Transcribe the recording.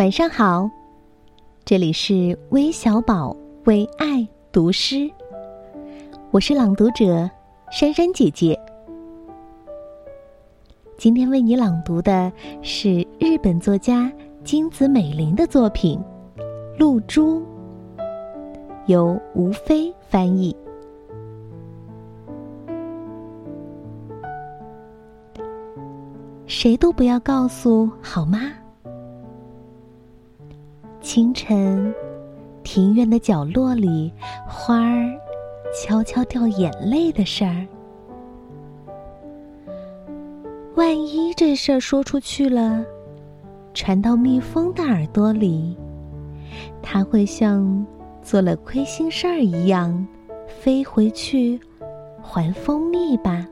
晚上好，这里是微小宝为爱读诗，我是朗读者珊珊姐姐。今天为你朗读的是日本作家金子美玲的作品《露珠》，由吴飞翻译。谁都不要告诉好吗？清晨，庭院的角落里，花儿悄悄掉眼泪的事儿。万一这事儿说出去了，传到蜜蜂的耳朵里，它会像做了亏心事儿一样，飞回去还蜂蜜吧。